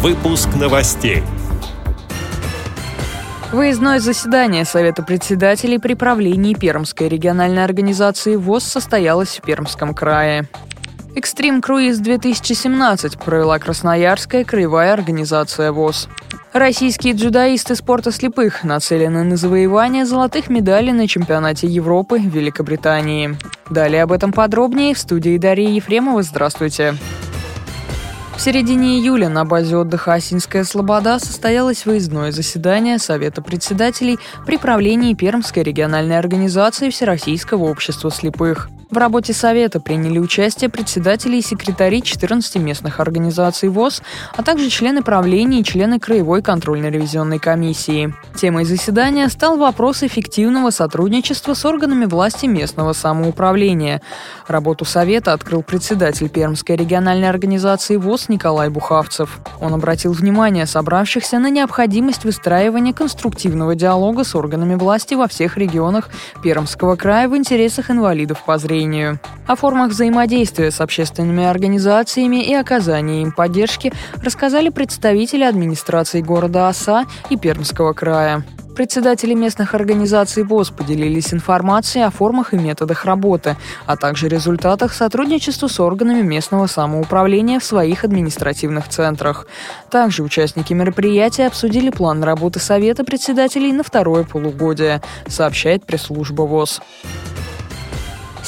Выпуск новостей. Выездное заседание Совета председателей при правлении Пермской региональной организации ВОЗ состоялось в Пермском крае. Экстрим Круиз 2017 провела Красноярская краевая организация ВОЗ. Российские джедаисты спорта слепых нацелены на завоевание золотых медалей на чемпионате Европы в Великобритании. Далее об этом подробнее в студии Дарьи Ефремова. Здравствуйте. В середине июля на базе отдыха «Осинская Слобода» состоялось выездное заседание Совета председателей при правлении Пермской региональной организации Всероссийского общества слепых. В работе Совета приняли участие председатели и секретари 14 местных организаций ВОЗ, а также члены правления и члены Краевой контрольно-ревизионной комиссии. Темой заседания стал вопрос эффективного сотрудничества с органами власти местного самоуправления. Работу Совета открыл председатель Пермской региональной организации ВОЗ Николай Бухавцев. Он обратил внимание собравшихся на необходимость выстраивания конструктивного диалога с органами власти во всех регионах Пермского края в интересах инвалидов по зрению зрению. О формах взаимодействия с общественными организациями и оказании им поддержки рассказали представители администрации города Оса и Пермского края. Председатели местных организаций ВОЗ поделились информацией о формах и методах работы, а также результатах сотрудничества с органами местного самоуправления в своих административных центрах. Также участники мероприятия обсудили план работы Совета председателей на второе полугодие, сообщает пресс-служба ВОЗ.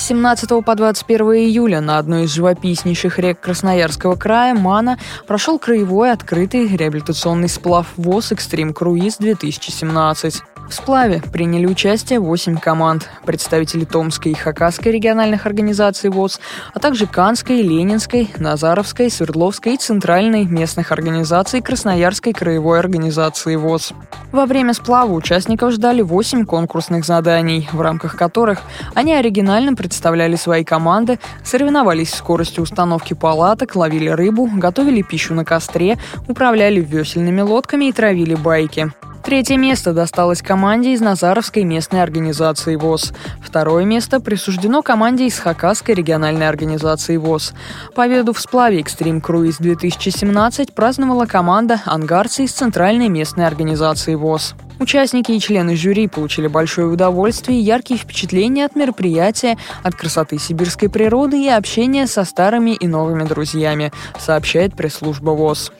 С 17 по 21 июля на одной из живописнейших рек Красноярского края Мана прошел краевой открытый реабилитационный сплав ВОЗ «Экстрим Круиз-2017». В сплаве приняли участие 8 команд, представители Томской и Хакасской региональных организаций ВОЗ, а также Канской, Ленинской, Назаровской, Свердловской и Центральной местных организаций Красноярской краевой организации ВОЗ. Во время сплава участников ждали 8 конкурсных заданий, в рамках которых они оригинально представляли свои команды, соревновались в скорости установки палаток, ловили рыбу, готовили пищу на костре, управляли весельными лодками и травили байки. Третье место досталось команде из Назаровской местной организации ВОЗ. Второе место присуждено команде из Хакасской региональной организации ВОЗ. Победу в сплаве «Экстрим Круиз-2017» праздновала команда «Ангарцы» из Центральной местной организации ВОЗ. Участники и члены жюри получили большое удовольствие и яркие впечатления от мероприятия, от красоты сибирской природы и общения со старыми и новыми друзьями, сообщает пресс-служба ВОЗ.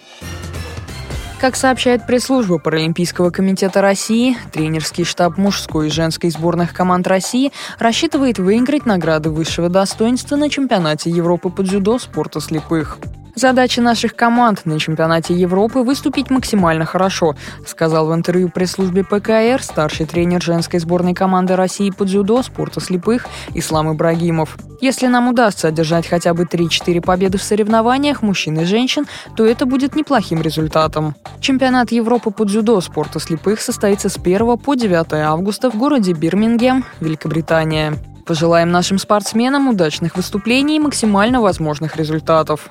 Как сообщает пресс-служба Паралимпийского комитета России, тренерский штаб мужской и женской сборных команд России рассчитывает выиграть награды высшего достоинства на чемпионате Европы по дзюдо спорта слепых. Задача наших команд на чемпионате Европы выступить максимально хорошо, сказал в интервью пресс-службе ПКР старший тренер женской сборной команды России по дзюдо спорта слепых Ислам Ибрагимов. Если нам удастся одержать хотя бы 3-4 победы в соревнованиях мужчин и женщин, то это будет неплохим результатом. Чемпионат Европы по дзюдо спорта слепых состоится с 1 по 9 августа в городе Бирмингем, Великобритания. Пожелаем нашим спортсменам удачных выступлений и максимально возможных результатов.